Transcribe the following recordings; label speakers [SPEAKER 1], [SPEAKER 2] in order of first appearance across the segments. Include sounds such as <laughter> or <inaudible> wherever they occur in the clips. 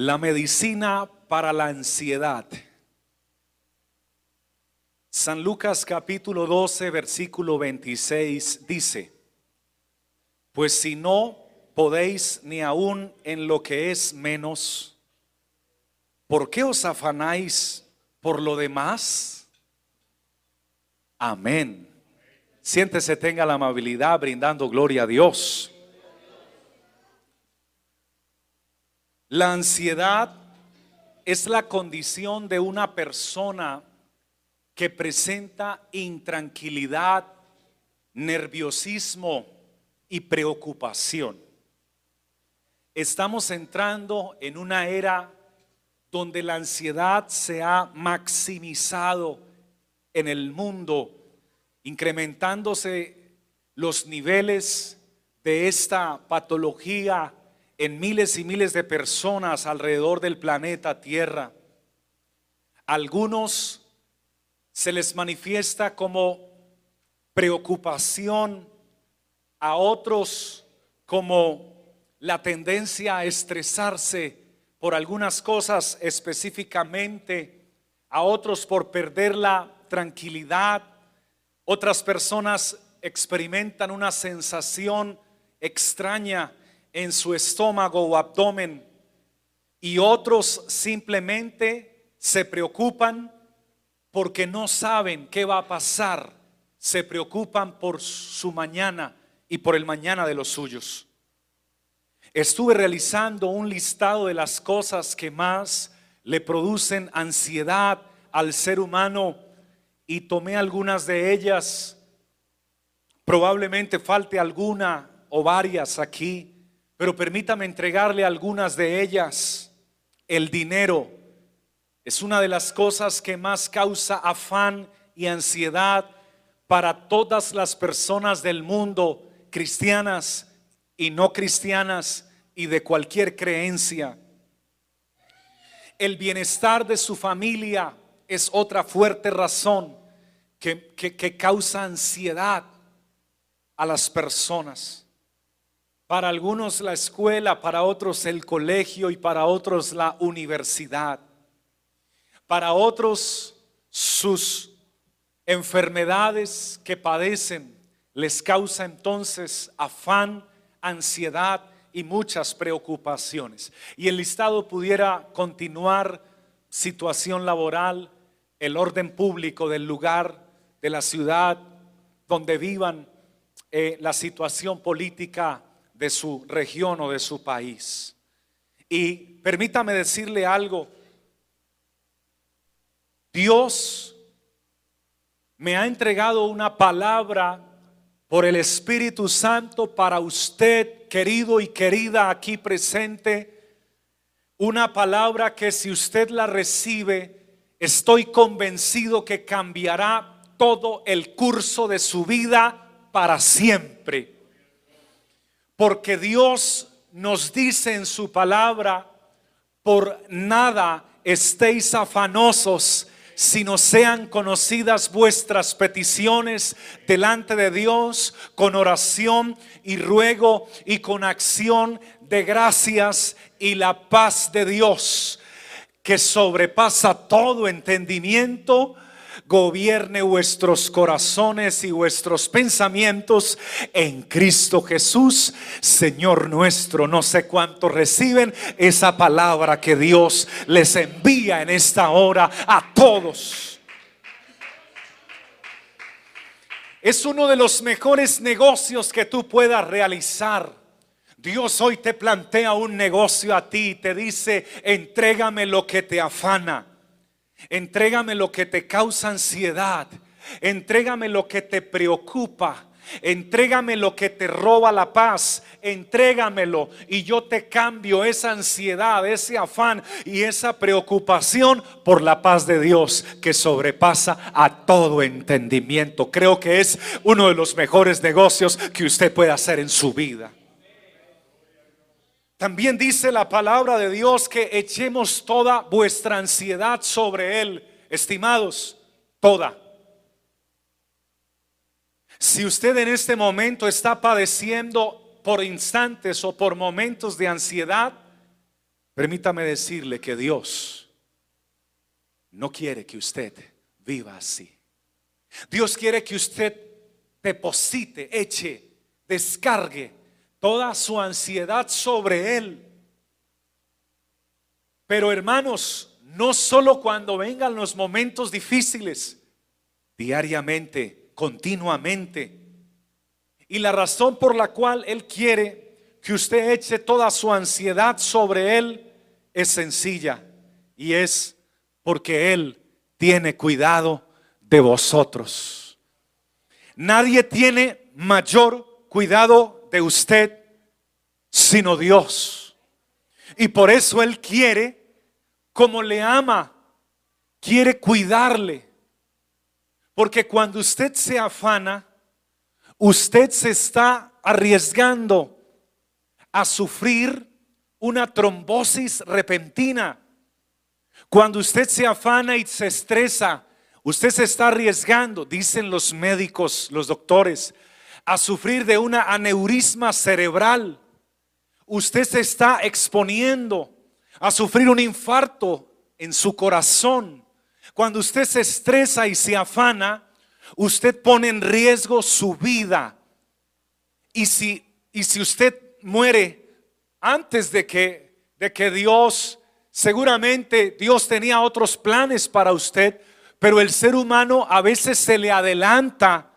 [SPEAKER 1] La medicina para la ansiedad. San Lucas capítulo 12, versículo 26 dice, pues si no podéis ni aún en lo que es menos, ¿por qué os afanáis por lo demás? Amén. Siéntese, tenga la amabilidad brindando gloria a Dios. La ansiedad es la condición de una persona que presenta intranquilidad, nerviosismo y preocupación. Estamos entrando en una era donde la ansiedad se ha maximizado en el mundo, incrementándose los niveles de esta patología en miles y miles de personas alrededor del planeta Tierra. Algunos se les manifiesta como preocupación, a otros como la tendencia a estresarse por algunas cosas específicamente, a otros por perder la tranquilidad, otras personas experimentan una sensación extraña en su estómago o abdomen y otros simplemente se preocupan porque no saben qué va a pasar, se preocupan por su mañana y por el mañana de los suyos. Estuve realizando un listado de las cosas que más le producen ansiedad al ser humano y tomé algunas de ellas. Probablemente falte alguna o varias aquí pero permítame entregarle algunas de ellas. El dinero es una de las cosas que más causa afán y ansiedad para todas las personas del mundo, cristianas y no cristianas y de cualquier creencia. El bienestar de su familia es otra fuerte razón que, que causa ansiedad a las personas. Para algunos la escuela, para otros el colegio y para otros la universidad. Para otros sus enfermedades que padecen les causa entonces afán, ansiedad y muchas preocupaciones. Y el listado pudiera continuar situación laboral, el orden público del lugar, de la ciudad donde vivan, eh, la situación política de su región o de su país. Y permítame decirle algo. Dios me ha entregado una palabra por el Espíritu Santo para usted, querido y querida aquí presente. Una palabra que si usted la recibe, estoy convencido que cambiará todo el curso de su vida para siempre. Porque Dios nos dice en su palabra, por nada estéis afanosos, sino sean conocidas vuestras peticiones delante de Dios con oración y ruego y con acción de gracias y la paz de Dios que sobrepasa todo entendimiento gobierne vuestros corazones y vuestros pensamientos en Cristo Jesús, Señor nuestro. No sé cuántos reciben esa palabra que Dios les envía en esta hora a todos. Es uno de los mejores negocios que tú puedas realizar. Dios hoy te plantea un negocio a ti y te dice, entrégame lo que te afana. Entrégame lo que te causa ansiedad. Entrégame lo que te preocupa. Entrégame lo que te roba la paz. Entrégamelo y yo te cambio esa ansiedad, ese afán y esa preocupación por la paz de Dios que sobrepasa a todo entendimiento. Creo que es uno de los mejores negocios que usted puede hacer en su vida. También dice la palabra de Dios que echemos toda vuestra ansiedad sobre Él, estimados, toda. Si usted en este momento está padeciendo por instantes o por momentos de ansiedad, Permítame decirle que Dios no quiere que usted viva así. Dios quiere que usted deposite, eche, descargue toda su ansiedad sobre Él. Pero hermanos, no solo cuando vengan los momentos difíciles, diariamente, continuamente. Y la razón por la cual Él quiere que usted eche toda su ansiedad sobre Él es sencilla y es porque Él tiene cuidado de vosotros. Nadie tiene mayor cuidado de usted sino Dios. Y por eso Él quiere, como le ama, quiere cuidarle. Porque cuando usted se afana, usted se está arriesgando a sufrir una trombosis repentina. Cuando usted se afana y se estresa, usted se está arriesgando, dicen los médicos, los doctores, a sufrir de una aneurisma cerebral. Usted se está exponiendo a sufrir un infarto en su corazón. Cuando usted se estresa y se afana, usted pone en riesgo su vida. Y si, y si usted muere antes de que, de que Dios, seguramente Dios tenía otros planes para usted, pero el ser humano a veces se le adelanta,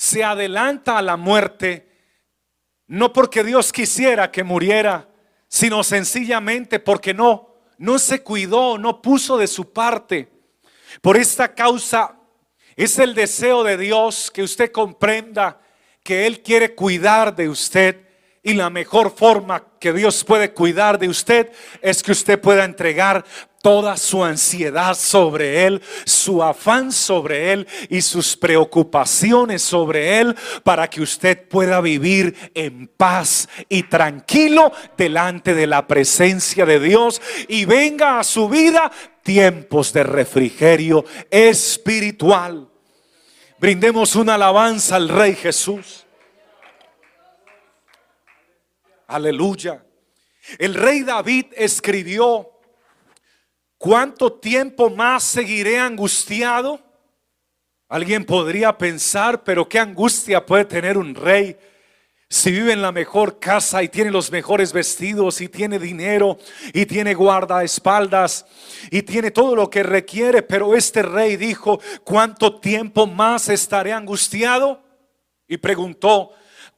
[SPEAKER 1] se adelanta a la muerte, no porque Dios quisiera que muriera, sino sencillamente porque no, no se cuidó, no puso de su parte. Por esta causa es el deseo de Dios que usted comprenda que Él quiere cuidar de usted y la mejor forma que Dios puede cuidar de usted es que usted pueda entregar toda su ansiedad sobre Él, su afán sobre Él y sus preocupaciones sobre Él para que usted pueda vivir en paz y tranquilo delante de la presencia de Dios y venga a su vida tiempos de refrigerio espiritual. Brindemos una alabanza al Rey Jesús. Aleluya. El rey David escribió, ¿cuánto tiempo más seguiré angustiado? Alguien podría pensar, pero qué angustia puede tener un rey si vive en la mejor casa y tiene los mejores vestidos y tiene dinero y tiene guardaespaldas y tiene todo lo que requiere, pero este rey dijo, ¿cuánto tiempo más estaré angustiado? Y preguntó,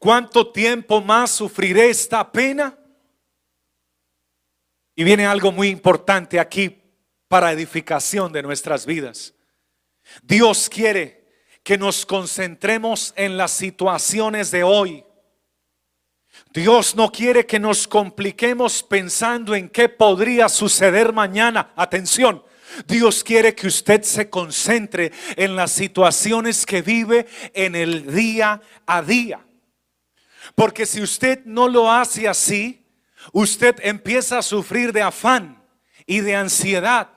[SPEAKER 1] ¿Cuánto tiempo más sufriré esta pena? Y viene algo muy importante aquí para edificación de nuestras vidas. Dios quiere que nos concentremos en las situaciones de hoy. Dios no quiere que nos compliquemos pensando en qué podría suceder mañana. Atención, Dios quiere que usted se concentre en las situaciones que vive en el día a día. Porque si usted no lo hace así, usted empieza a sufrir de afán y de ansiedad.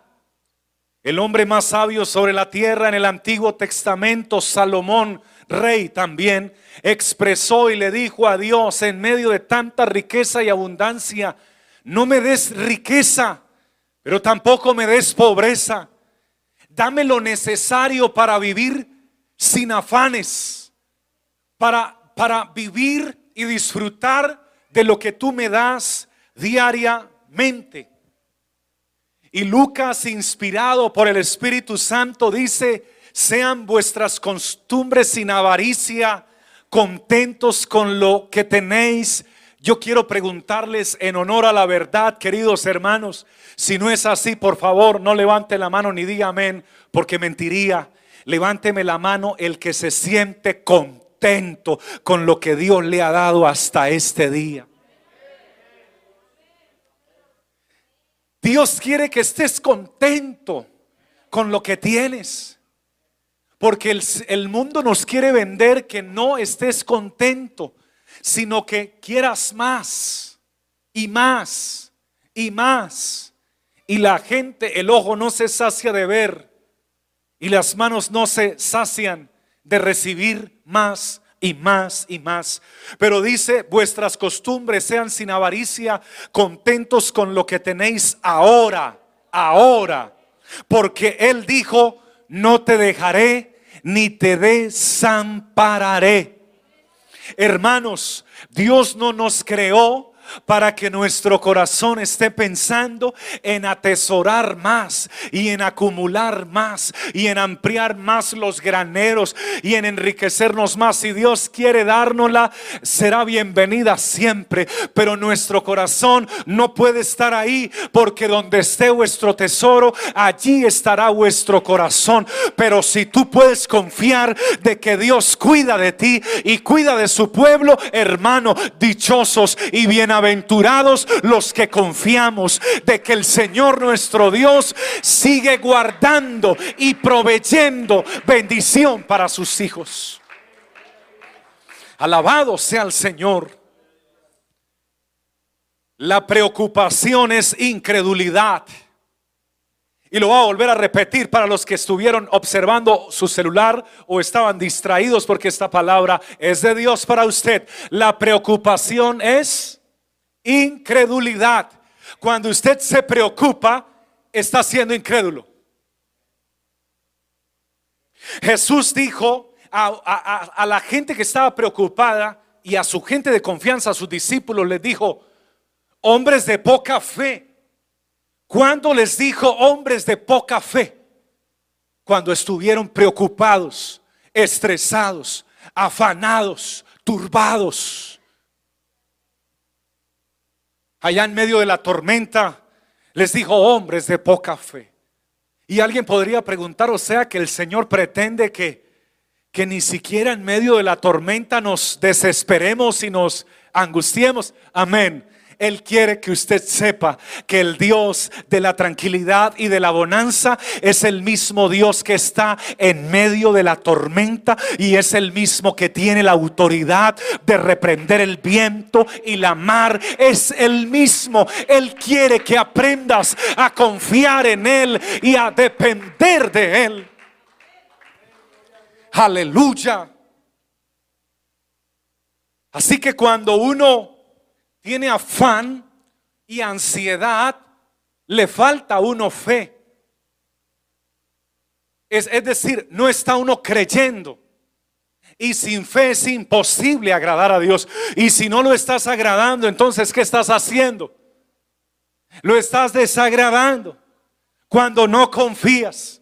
[SPEAKER 1] El hombre más sabio sobre la tierra en el Antiguo Testamento, Salomón, rey también, expresó y le dijo a Dios en medio de tanta riqueza y abundancia, no me des riqueza, pero tampoco me des pobreza. Dame lo necesario para vivir sin afanes, para, para vivir y disfrutar de lo que tú me das diariamente. Y Lucas, inspirado por el Espíritu Santo, dice, sean vuestras costumbres sin avaricia, contentos con lo que tenéis. Yo quiero preguntarles en honor a la verdad, queridos hermanos, si no es así, por favor, no levante la mano ni diga amén, porque mentiría. Levánteme la mano el que se siente contento con lo que Dios le ha dado hasta este día. Dios quiere que estés contento con lo que tienes. Porque el, el, mundo nos quiere vender que no estés contento, sino que quieras más y más y más. Y la gente, el ojo no se sacia de ver y las manos no se sacian de recibir más y más y más. Pero dice, vuestras costumbres sean sin avaricia, contentos con lo que tenéis ahora, ahora. Porque Él dijo, no te dejaré ni te desampararé. Hermanos, Dios no nos creó para que nuestro corazón esté pensando en atesorar más y en acumular más y en ampliar más los graneros y en enriquecernos más. Si Dios quiere dárnosla, será bienvenida siempre, pero nuestro corazón no puede estar ahí porque donde esté vuestro tesoro, allí estará vuestro corazón. Pero si tú puedes confiar de que Dios cuida de ti y cuida de su pueblo, hermano, dichosos y bienaventurados Los que confiamos de que el Señor nuestro Dios sigue guardando y proveyendo bendición para sus hijos. Alabado sea el Señor. La preocupación es incredulidad. Y lo voy a volver a repetir para los que estuvieron observando su celular o estaban distraídos porque esta palabra es de Dios para usted. La preocupación es incredulidad. Cuando usted se preocupa, está siendo incrédulo. Jesús dijo a, la gente que estaba preocupada y a su gente de confianza, a sus discípulos, les dijo, hombres de poca fe. cuando les dijo hombres de poca fe? Cuando estuvieron preocupados, estresados, afanados, turbados allá en medio de la tormenta, les dijo hombres de poca fe. Y alguien podría preguntar, o sea, que el Señor pretende que, que ni siquiera en medio de la tormenta nos desesperemos y nos angustiemos. Amén. Él quiere que usted sepa que el Dios de la tranquilidad y de la bonanza es el mismo Dios que está en medio de la tormenta y es el mismo que tiene la autoridad de reprender el viento y la mar. Es el mismo. Él quiere que aprendas a confiar en Él y a depender de Él. Aleluya. Así que cuando uno tiene afán y ansiedad, le falta uno fe. Es, es, decir, no está uno creyendo. Y sin fe es imposible agradar a Dios. Y si no lo estás agradando, entonces, ¿qué estás haciendo? Lo estás desagradando cuando no confías.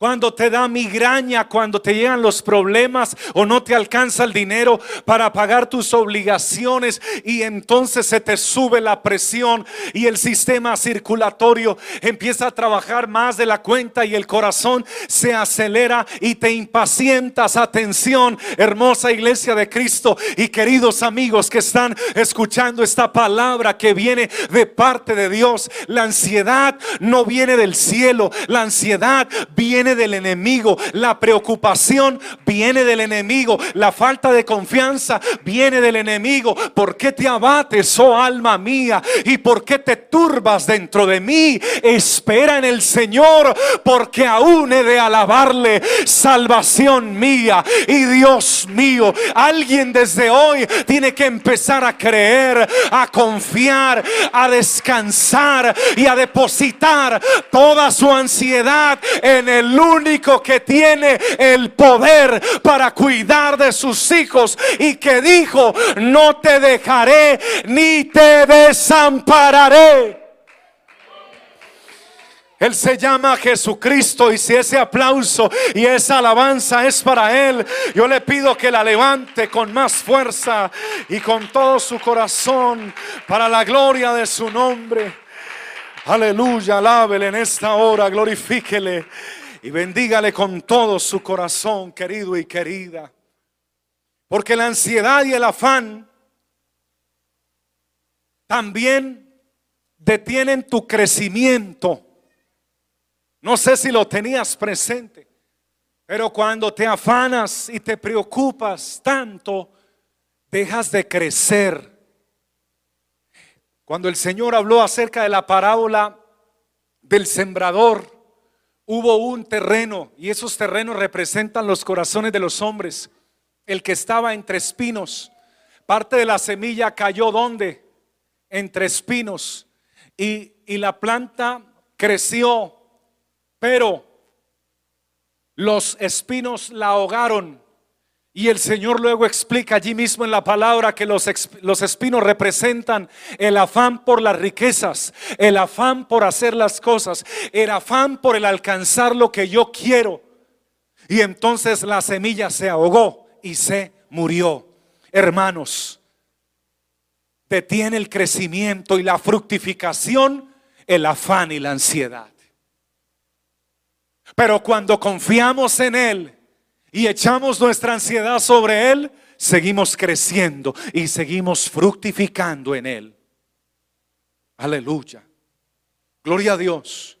[SPEAKER 1] Cuando te da migraña, cuando te llegan los problemas o no te alcanza el dinero para pagar tus obligaciones y entonces se te sube la presión y el sistema circulatorio empieza a trabajar más de la cuenta y el corazón se acelera y te impacientas. Atención, hermosa iglesia de Cristo y queridos amigos que están escuchando esta palabra que viene de parte de Dios. La ansiedad no viene del cielo, la ansiedad viene del enemigo, la preocupación viene del enemigo, la falta de confianza viene del enemigo. ¿Por qué te abates, oh alma mía? ¿Y por qué te turbas dentro de mí? Espera en el Señor, porque aún he de alabarle, salvación mía y Dios mío. Alguien desde hoy tiene que empezar a creer, a confiar, a descansar y a depositar toda su ansiedad en el único que tiene el poder para cuidar de sus hijos y que dijo, no te dejaré ni te desampararé. Él se llama Jesucristo y si ese aplauso y esa alabanza es para Él, yo le pido que la levante con más fuerza y con todo su corazón para la gloria de su nombre. Aleluya, alábele en esta hora, glorifíquele y bendígale con todo su corazón, querido y querida. Porque la ansiedad y el afán también detienen tu crecimiento. No sé si lo tenías presente, pero cuando te afanas y te preocupas tanto, dejas de crecer. Cuando el Señor habló acerca de la parábola del sembrador, hubo un terreno y esos terrenos representan los corazones de los hombres. el que estaba entre espinos. Parte de la semilla cayó donde? Entre espinos. Y, y la planta creció, pero los espinos la ahogaron. Y el Señor luego explica allí mismo en la palabra que los, los, espinos representan el afán por las riquezas, el afán por hacer las cosas, el afán por el alcanzar lo que yo quiero. Y entonces la semilla se ahogó y se murió. Hermanos, detiene el crecimiento y la fructificación el afán y la ansiedad. Pero cuando confiamos en Él, y echamos nuestra ansiedad sobre Él, seguimos creciendo y seguimos fructificando en Él. Aleluya. Gloria a Dios.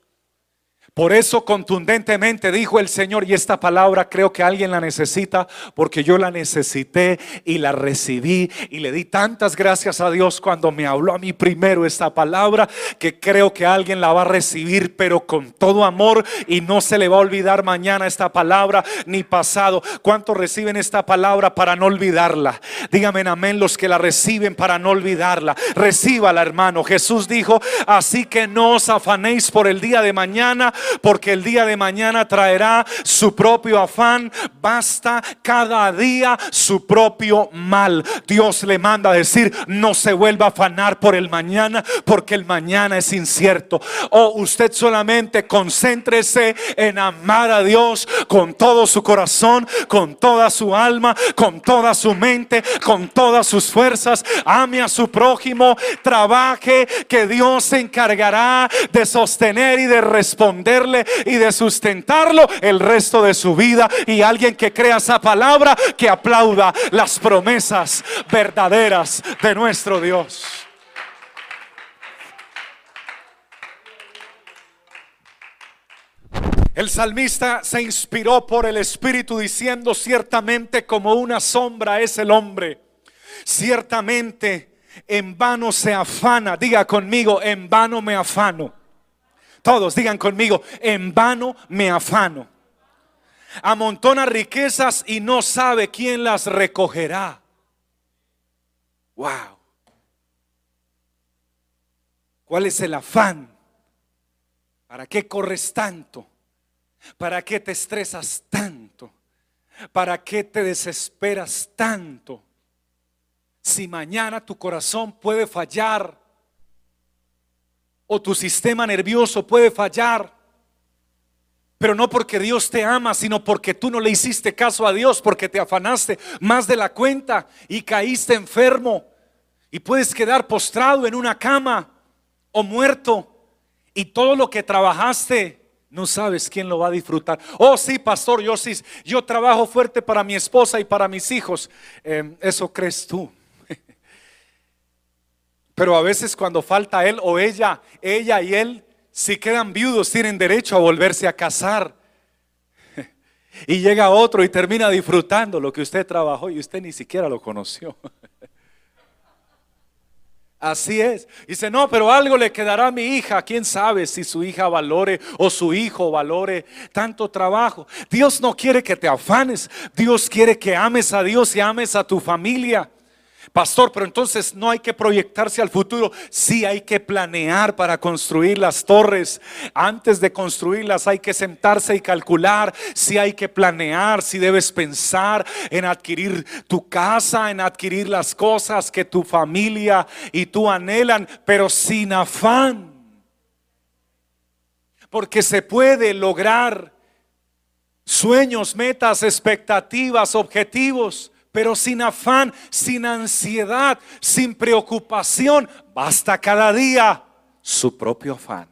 [SPEAKER 1] Por eso contundentemente dijo el Señor, y esta palabra creo que alguien la necesita, porque yo la necesité y la recibí y le di tantas gracias a Dios cuando me habló a mí primero esta palabra, que creo que alguien la va a recibir, pero con todo amor y no se le va a olvidar mañana esta palabra ni pasado. ¿Cuántos reciben esta palabra para no olvidarla? Dígame amén los que la reciben para no olvidarla. Recíbala, hermano. Jesús dijo, así que no os afanéis por el día de mañana porque el día de mañana traerá su propio afán. Basta cada día su propio mal. Dios le manda a decir, no se vuelva a afanar por el mañana, porque el mañana es incierto. O usted solamente concéntrese en amar a Dios con todo su corazón, con toda su alma, con toda su mente, con todas sus fuerzas. Ame a su prójimo, trabaje, que Dios se encargará de sostener y de responder y de sustentarlo el resto de su vida. Y alguien que crea esa palabra, que aplauda las promesas verdaderas de nuestro Dios. El salmista se inspiró por el Espíritu diciendo ciertamente como una sombra es el hombre. Ciertamente en vano se afana. Diga conmigo, en vano me afano. Todos digan conmigo, en vano me afano. Amontona riquezas y no sabe quién las recogerá. Wow. ¿Cuál es el afán? ¿Para qué corres tanto? ¿Para qué te estresas tanto? ¿Para qué te desesperas tanto? Si mañana tu corazón puede fallar o tu sistema nervioso puede fallar. Pero no porque Dios te ama, sino porque tú no le hiciste caso a Dios, porque te afanaste más de la cuenta y caíste enfermo. Y puedes quedar postrado en una cama o muerto. Y todo lo que trabajaste, no sabes quién lo va a disfrutar. Oh, sí, pastor, yo sí, yo trabajo fuerte para mi esposa y para mis hijos. Em, eso crees tú. Pero a veces cuando falta él o ella, ella y él, si quedan viudos, tienen derecho a volverse a casar. <laughs> Y llega otro y termina disfrutando lo que usted trabajó y usted ni siquiera lo conoció. <laughs> Así es. Dice, no, pero algo le quedará a mi hija. ¿Quién sabe si su hija valore o su hijo valore tanto trabajo? Dios no quiere que te afanes. Dios quiere que ames a Dios y ames a tu familia. Pastor, pero entonces no hay que proyectarse al futuro. Sí hay que planear para construir las torres. Antes de construirlas hay que sentarse y calcular. Si hay que planear, si debes pensar en adquirir tu casa, en adquirir las cosas que tu familia y tú anhelan, pero sin afán. Porque se puede lograr sueños, metas, expectativas, objetivos pero sin afán, sin ansiedad, sin preocupación. Basta cada día su propio afán.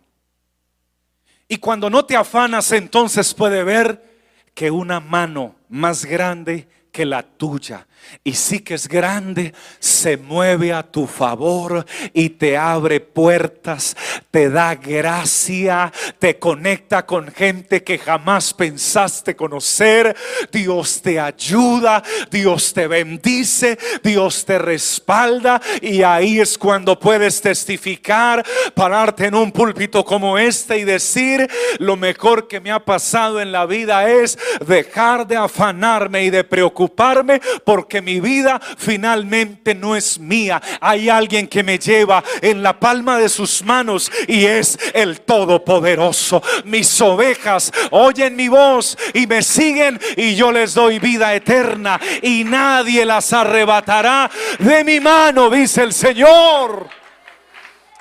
[SPEAKER 1] Y cuando no te afanas, entonces puede ver que una mano más grande que la tuya y sí que es grande, se mueve a tu favor y te abre puertas, te da gracia, te conecta con gente que jamás pensaste conocer. Dios te ayuda, Dios te bendice, Dios te respalda y ahí es cuando puedes testificar, pararte en un púlpito como este y decir, lo mejor que me ha pasado en la vida es dejar de afanarme y de preocuparme preocuparme porque mi vida finalmente no es mía. Hay alguien que me lleva en la palma de sus manos y es el Todopoderoso. Mis ovejas oyen mi voz y me siguen y yo les doy vida eterna y nadie las arrebatará de mi mano, dice el Señor.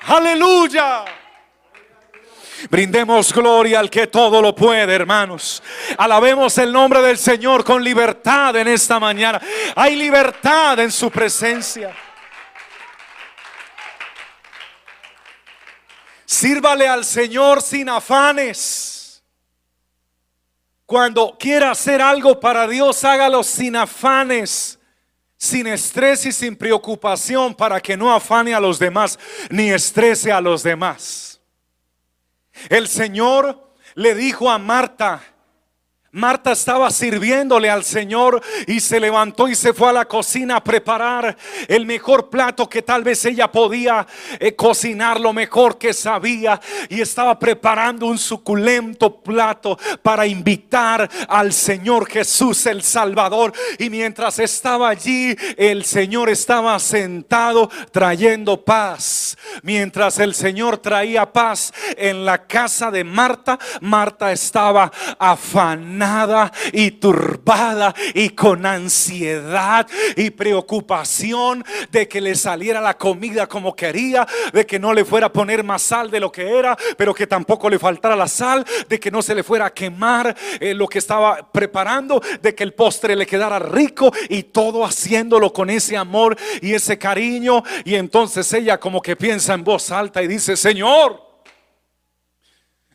[SPEAKER 1] Aleluya. Brindemos gloria al que todo lo puede, hermanos. Alabemos el nombre del Señor con libertad en esta mañana. Hay libertad en su presencia. Sírvale al Señor sin afanes. Cuando quiera hacer algo para Dios, hágalo sin afanes, sin estrés y sin preocupación para que no afane a los demás ni estrese a los demás. El Señor le dijo a Marta, Marta estaba sirviéndole al Señor y se levantó y se fue a la cocina a preparar el mejor plato que tal vez ella podía eh, cocinar, lo mejor que sabía. Y estaba preparando un suculento plato para invitar al Señor Jesús el Salvador. Y mientras estaba allí, el Señor estaba sentado trayendo paz. Mientras el Señor traía paz en la casa de Marta, Marta estaba afanada y turbada y con ansiedad y preocupación de que le saliera la comida como quería, de que no le fuera a poner más sal de lo que era, pero que tampoco le faltara la sal, de que no se le fuera a quemar eh, lo que estaba preparando, de que el postre le quedara rico y todo haciéndolo con ese amor y ese cariño. Y entonces ella como que piensa en voz alta y dice, Señor,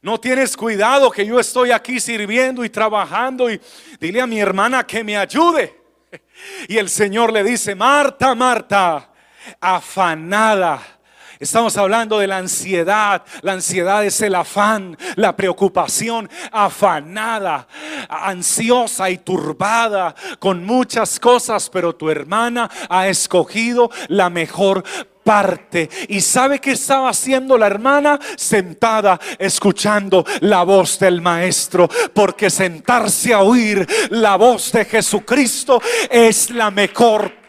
[SPEAKER 1] no tienes cuidado que yo estoy aquí sirviendo y trabajando y dile a mi hermana que me ayude. Y el Señor le dice, Marta, Marta, afanada. Estamos hablando de la ansiedad. La ansiedad es el afán, la preocupación, afanada, ansiosa y turbada con muchas cosas, pero tu hermana ha escogido la mejor parte. ¿Y sabe que estaba haciendo la hermana? Sentada escuchando la voz del maestro. Porque sentarse a oír la voz de Jesucristo es la mejor parte.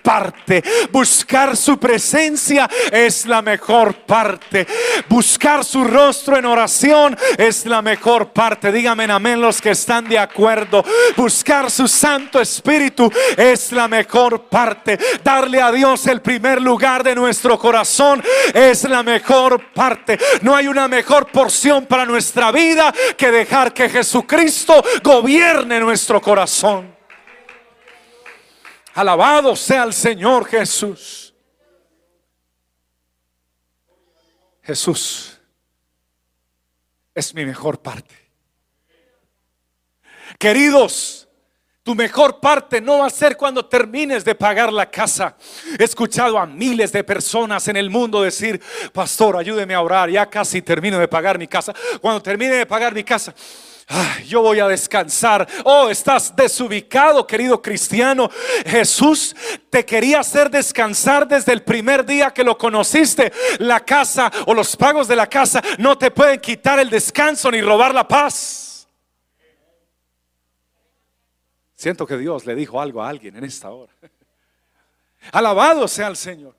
[SPEAKER 1] Buscar su presencia es la mejor parte. Buscar su rostro en oración es la mejor parte. Díganme amén los que están de acuerdo. Buscar su Santo Espíritu es la mejor parte. Darle a Dios el primer lugar de nuestro corazón es la mejor parte. No hay una mejor porción para nuestra vida que dejar que Jesucristo gobierne nuestro corazón. Alabado sea el Señor Jesús. Jesús es mi mejor parte. Queridos, tu mejor parte no va a ser cuando termines de pagar la casa. He escuchado a miles de personas en el mundo decir, pastor, ayúdeme a orar, ya casi termino de pagar mi casa. Cuando termine de pagar mi casa, yo voy a descansar. Oh, estás desubicado, querido cristiano. Jesús te quería hacer descansar desde el primer día que lo conociste. La casa o los pagos de la casa no te pueden quitar el descanso ni robar la paz. Siento que Dios le dijo algo a alguien en esta hora. <laughs> Alabado sea el Señor.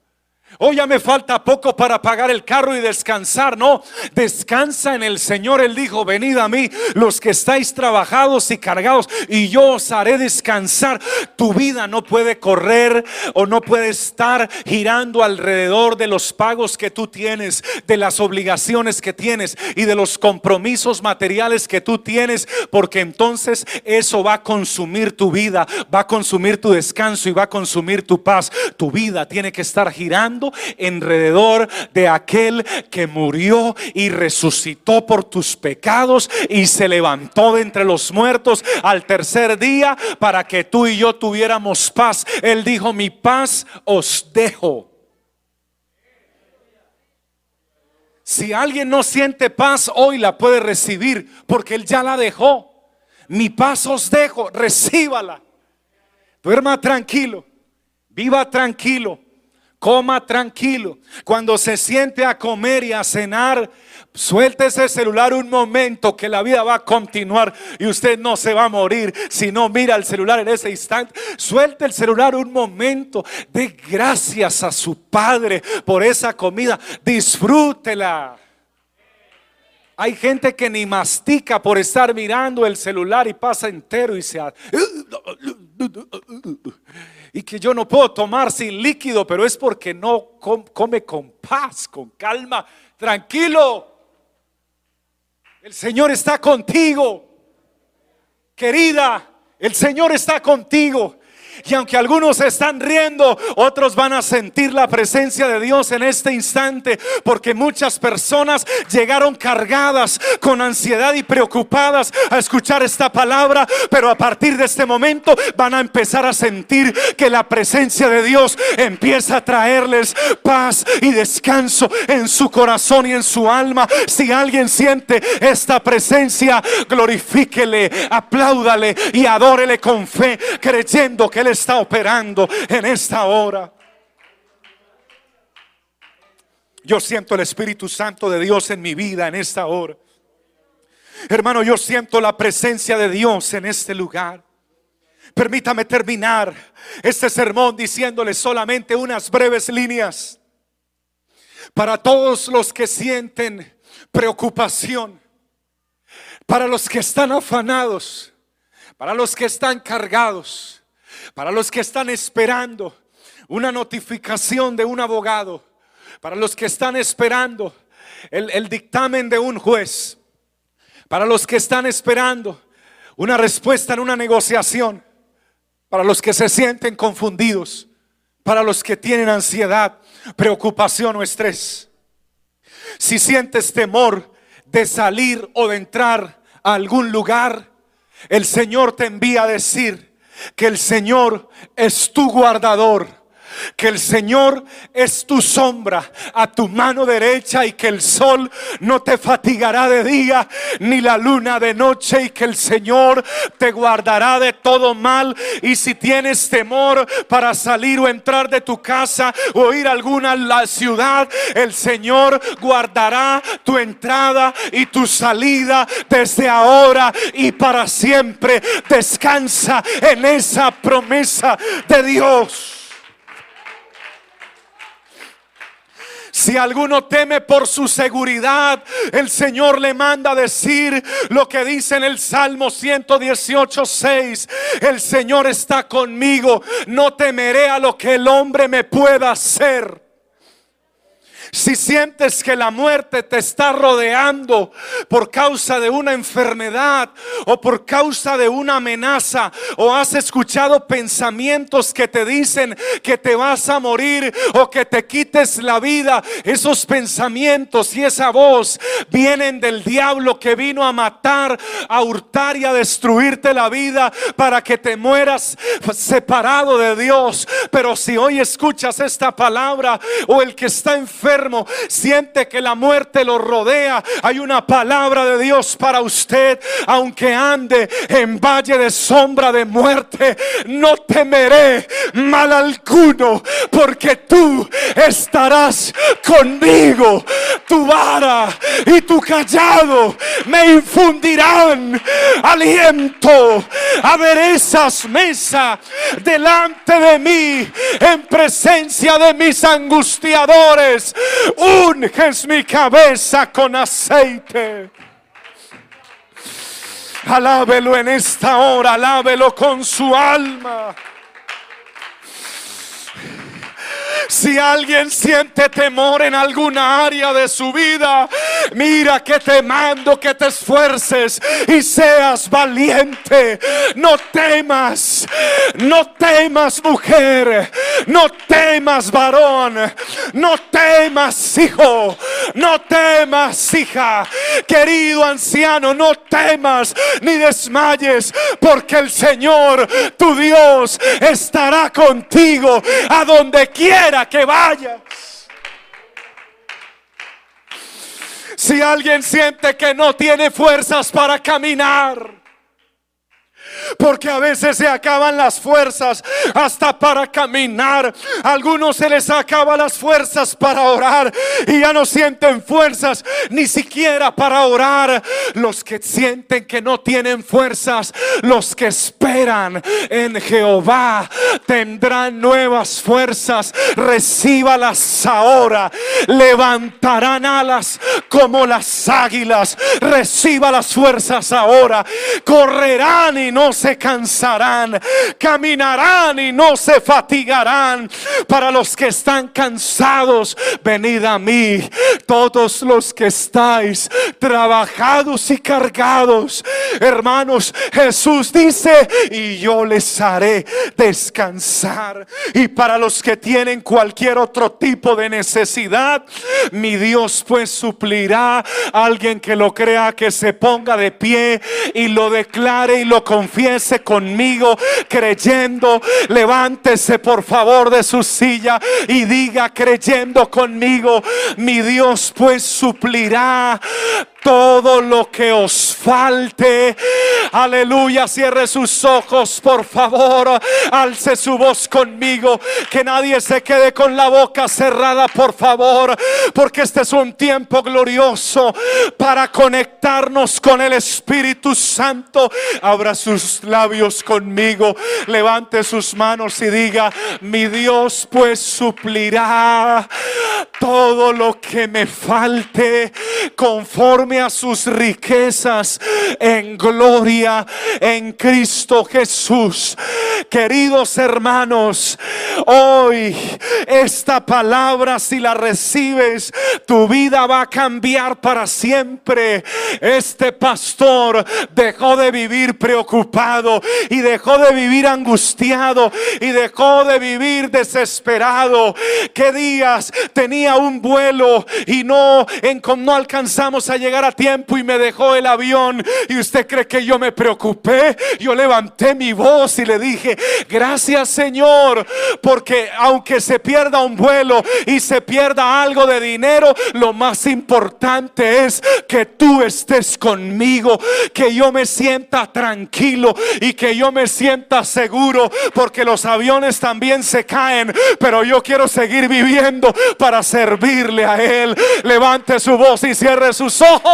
[SPEAKER 1] Oh, ya me falta poco para pagar el carro y descansar. No, descansa en el Señor. Él dijo, venid a mí los que estáis trabajados y cargados y yo os haré descansar. Tu vida no puede correr o no puede estar girando alrededor de los pagos que tú tienes, de las obligaciones que tienes y de los compromisos materiales que tú tienes, porque entonces eso va a consumir tu vida, va a consumir tu descanso y va a consumir tu paz. Tu vida tiene que estar girando alrededor de aquel que murió y resucitó por tus pecados y se levantó de entre los muertos al tercer día para que tú y yo tuviéramos paz. Él dijo, mi paz os dejo. Si alguien no siente paz, hoy la puede recibir porque Él ya la dejó. Mi paz os dejo, recíbala. Duerma tranquilo, viva tranquilo, coma tranquilo. Cuando se siente a comer y a cenar, suelte ese celular un momento que la vida va a continuar y usted no se va a morir si no mira el celular en ese instante. Suelte el celular un momento. De gracias a su Padre por esa comida. Disfrútela. Hay gente que ni mastica por estar mirando el celular y pasa entero y se... Y que yo no puedo tomar sin líquido, pero es porque no come con paz, con calma, tranquilo. El Señor está contigo. Querida, el Señor está contigo. Y aunque algunos están riendo, otros van a sentir la presencia de Dios en este instante, porque muchas personas llegaron cargadas con ansiedad y preocupadas a escuchar esta palabra, pero a partir de este momento van a empezar a sentir que la presencia de Dios empieza a traerles paz y descanso en su corazón y en su alma. Si alguien siente esta presencia, glorifíquele, apláudale y adórele con fe, creyendo que está operando en esta hora. Yo siento el Espíritu Santo de Dios en mi vida en esta hora. Hermano, yo siento la presencia de Dios en este lugar. Permítame terminar este sermón diciéndole solamente unas breves líneas para todos los que sienten preocupación, para los que están afanados, para los que están cargados, para los que están esperando una notificación de un abogado, para los que están esperando el, dictamen de un juez, para los que están esperando una respuesta en una negociación, para los que se sienten confundidos, para los que tienen ansiedad, preocupación o estrés. Si sientes temor de salir o de entrar a algún lugar, el Señor te envía a decir, que el Señor es tu guardador que el Señor es tu sombra a tu mano derecha y que el sol no te fatigará de día ni la luna de noche y que el Señor te guardará de todo mal y si tienes temor para salir o entrar de tu casa o ir a alguna la ciudad, el Señor guardará tu entrada y tu salida desde ahora y para siempre. Descansa en esa promesa de Dios. Si alguno teme por su seguridad, el Señor le manda decir lo que dice en el Salmo 118, 6. El Señor está conmigo, no temeré a lo que el hombre me pueda hacer. Si sientes que la muerte te está rodeando por causa de una enfermedad o por causa de una amenaza o has escuchado pensamientos que te dicen que te vas a morir o que te quites la vida, esos pensamientos y esa voz vienen del diablo que vino a matar, a hurtar y a destruirte la vida para que te mueras separado de Dios. Pero si hoy escuchas esta palabra o el que está enfermo, siente que la muerte lo rodea, hay una palabra de Dios para usted. Aunque ande en valle de sombra de muerte, no temeré mal alguno, porque tú estarás conmigo. Tu vara y tu callado me infundirán aliento. A ver esas mesas delante de mí en presencia de mis angustiadores. Unges mi cabeza con aceite. Alábelo en esta hora, alábelo con su alma. Si alguien siente temor en alguna área de su vida, mira que te mando que te esfuerces y seas valiente. No temas, no temas mujer, no temas varón, no temas hijo, no temas hija. Querido anciano, no temas ni desmayes, porque el Señor, tu Dios, estará contigo a donde quiera que vayas. Si alguien siente que no tiene fuerzas para caminar, porque a veces se acaban las fuerzas hasta para caminar. algunos se les acaban las fuerzas para orar y ya no sienten fuerzas ni siquiera para orar. Los que sienten que no tienen fuerzas, los que esperan en Jehová tendrán nuevas fuerzas. Recíbalas ahora. Levantarán alas como las águilas. Reciba las fuerzas ahora. Correrán y no se cansarán, caminarán y no se fatigarán. Para los que están cansados, venid a mí, todos los que estáis trabajados y cargados. Hermanos, Jesús dice, y yo les haré descansar. Y para los que tienen cualquier otro tipo de necesidad, mi Dios pues suplirá. Alguien que lo crea que se ponga de pie y lo declare y lo confiese conmigo creyendo. Levántese por favor de su silla y diga creyendo conmigo, mi Dios pues suplirá todo lo que os falte. Aleluya, cierre sus ojos, por favor. Alce su voz conmigo. Que nadie se quede con la boca cerrada, por favor. Porque este es un tiempo glorioso para conectarnos con el Espíritu Santo. Abra sus labios conmigo. Levante sus manos y diga, mi Dios pues suplirá todo lo que me falte conforme a sus riquezas en gloria en Cristo Jesús. Queridos hermanos, hoy esta palabra si la recibes, tu vida va a cambiar para siempre. Este pastor dejó de vivir preocupado y dejó de vivir angustiado y dejó de vivir desesperado. ¿Qué días tenía un vuelo y no, en, no alcanzamos a llegar tiempo y me dejó el avión. Y usted cree que yo me preocupé. Yo levanté mi voz y le dije, gracias Señor, porque aunque se pierda un vuelo y se pierda algo de dinero, lo más importante es que tú estés conmigo, que yo me sienta tranquilo y que yo me sienta seguro, porque los aviones también se caen, pero yo quiero seguir viviendo para servirle a Él. Levante su voz y cierre sus ojos.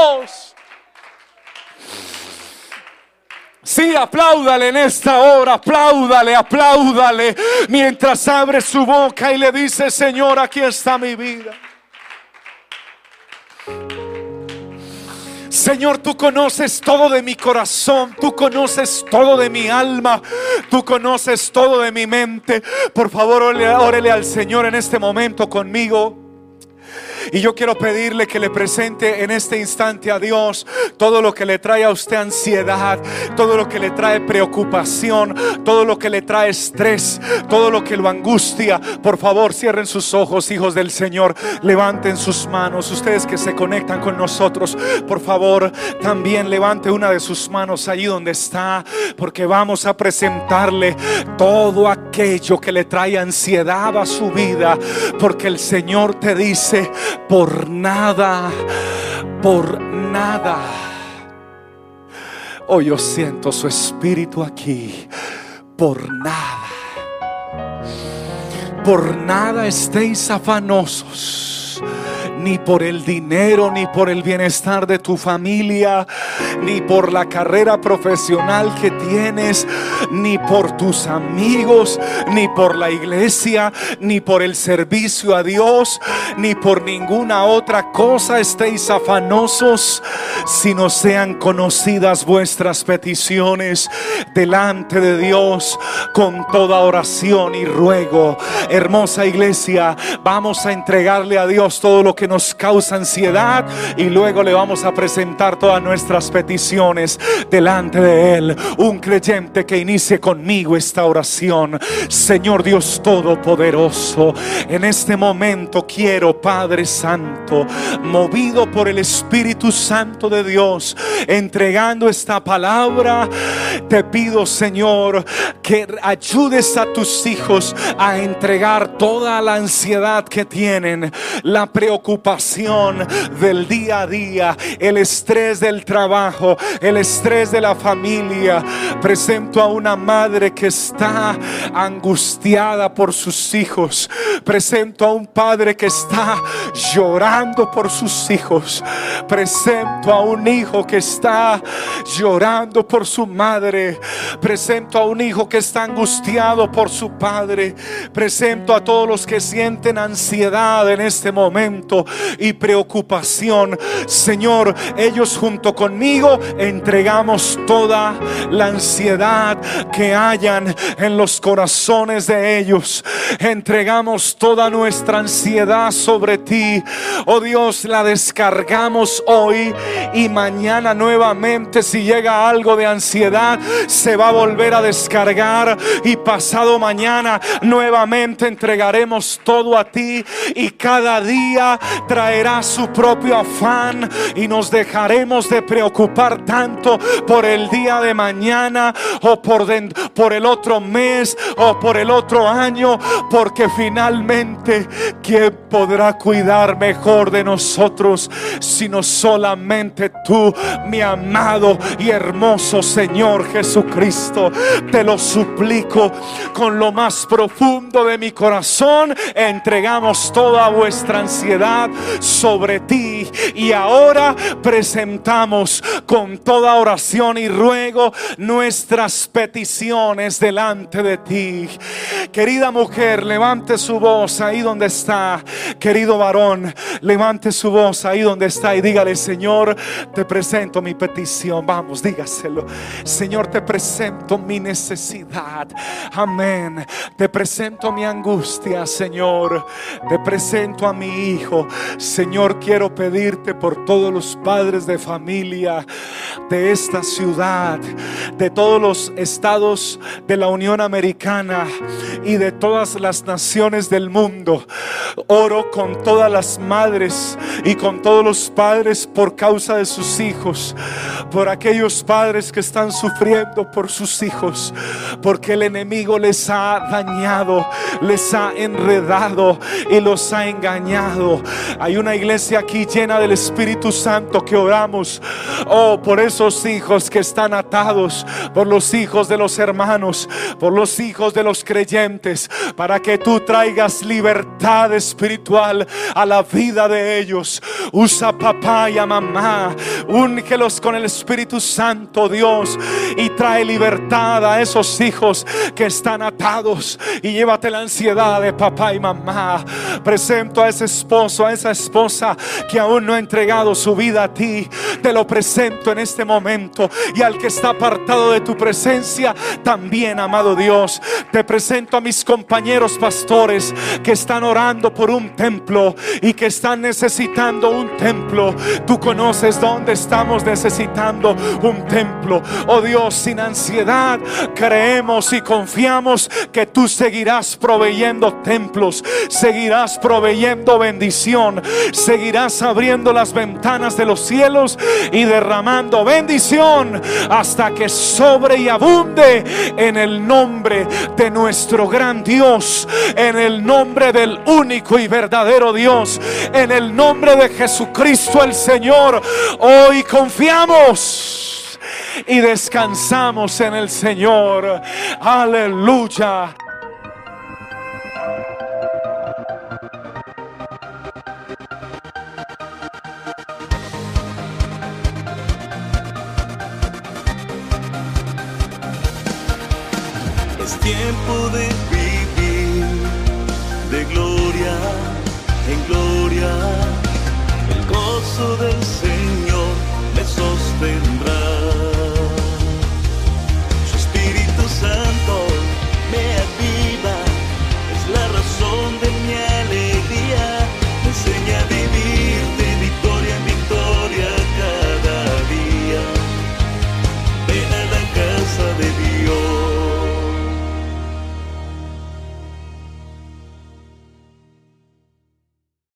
[SPEAKER 1] Sí, apláudale en esta hora, apláudale, apláudale, mientras abre su boca y le dice, Señor, aquí está mi vida. Señor, tú conoces todo de mi corazón, tú conoces todo de mi alma, tú conoces todo de mi mente. Por favor, órele al Señor en este momento conmigo. Y yo quiero pedirle que le presente en este instante a Dios todo lo que le trae a usted ansiedad, todo lo que le trae preocupación, todo lo que le trae estrés, todo lo que lo angustia. Por favor, cierren sus ojos, hijos del Señor. Levanten sus manos. Ustedes que se conectan con nosotros, por favor, también levante una de sus manos allí donde está, porque vamos a presentarle todo aquello que le trae ansiedad a su vida, porque el Señor te dice, por nada, por nada. Hoy yo siento su espíritu aquí, por nada. Por nada estéis afanosos ni por el dinero, ni por el bienestar de tu familia, ni por la carrera profesional que tienes, ni por tus amigos, ni por la iglesia, ni por el servicio a Dios, ni por ninguna otra cosa estéis afanosos, sino sean conocidas vuestras peticiones delante de Dios con toda oración y ruego. Hermosa iglesia, vamos a entregarle a Dios todo lo que nos causa ansiedad y luego le vamos a presentar todas nuestras peticiones delante de Él. Un creyente que inicie conmigo esta oración. Señor Dios Todopoderoso, en este momento quiero, Padre Santo, movido por el Espíritu Santo de Dios, entregando esta palabra, te pido, Señor, que ayudes a tus hijos a entregar toda la ansiedad que tienen, la preocupación del día a día, el estrés del trabajo, el estrés de la familia. Presento a una madre que está angustiada por sus hijos. Presento a un padre que está llorando por sus hijos. Presento a un hijo que está llorando por su madre. Presento a un hijo que está angustiado por su padre. Presento a todos los que sienten ansiedad en este momento y preocupación. Señor, ellos junto conmigo entregamos toda la ansiedad que hayan en los corazones de ellos. Entregamos toda nuestra ansiedad sobre ti. Oh Dios, la descargamos hoy y mañana nuevamente si llega algo de ansiedad se va a volver a descargar y pasado mañana nuevamente entregaremos todo a ti y cada día traerá su propio afán y nos dejaremos de preocupar tanto por el día de mañana o por, por el otro mes o por el otro año, porque finalmente, ¿quién podrá cuidar mejor de nosotros sino solamente tú, mi amado y hermoso Señor Jesucristo? Te lo suplico con lo más profundo de mi corazón, entregamos toda vuestra ansiedad sobre ti y ahora presentamos con toda oración y ruego nuestras peticiones delante de ti. Querida mujer, levante su voz ahí donde está. Querido varón, levante su voz ahí donde está y dígale, Señor, te presento mi petición. Vamos, dígaselo. Señor, te presento mi necesidad. Amén. Te presento mi angustia, Señor. Te presento a mi hijo. Señor, quiero pedirte por todos los padres de familia de esta ciudad, de todos los estados de la Unión Americana y de todas las naciones del mundo. Oro con todas las madres y con todos los padres por causa de sus hijos, por aquellos padres que están sufriendo por sus hijos, porque el enemigo les ha dañado, les ha enredado y los ha engañado. Hay una iglesia aquí llena del Espíritu Santo que oramos, oh, por esos hijos que están atados, por los hijos de los hermanos, por los hijos de los creyentes, para que tú traigas libertad espiritual a la vida de ellos. Usa papá y a mamá, úngelos con el Espíritu Santo, Dios, y trae libertad a esos hijos que están atados. Y llévate la ansiedad de papá y mamá. Presento a ese esposo, a esa esposa que aún no ha entregado su vida a ti. Te lo presento en este momento. Y al que está apartado de tu presencia, también, amado Dios, te presento a mis compañeros pastores que están orando por un templo y que están necesitando un templo. Tú conoces dónde estamos necesitando un templo. Oh Dios, sin ansiedad, creemos y confiamos que tú seguirás proveyendo templos, seguirás proveyendo bendición, seguirás abriendo las ventanas de los cielos y derramando bendición hasta que sobre y abunde en el nombre de nuestro gran Dios, en el nombre del único y verdadero Dios, en el nombre de Jesucristo el Señor. Hoy confiamos y descansamos en el Señor. Aleluya.
[SPEAKER 2] Es tiempo de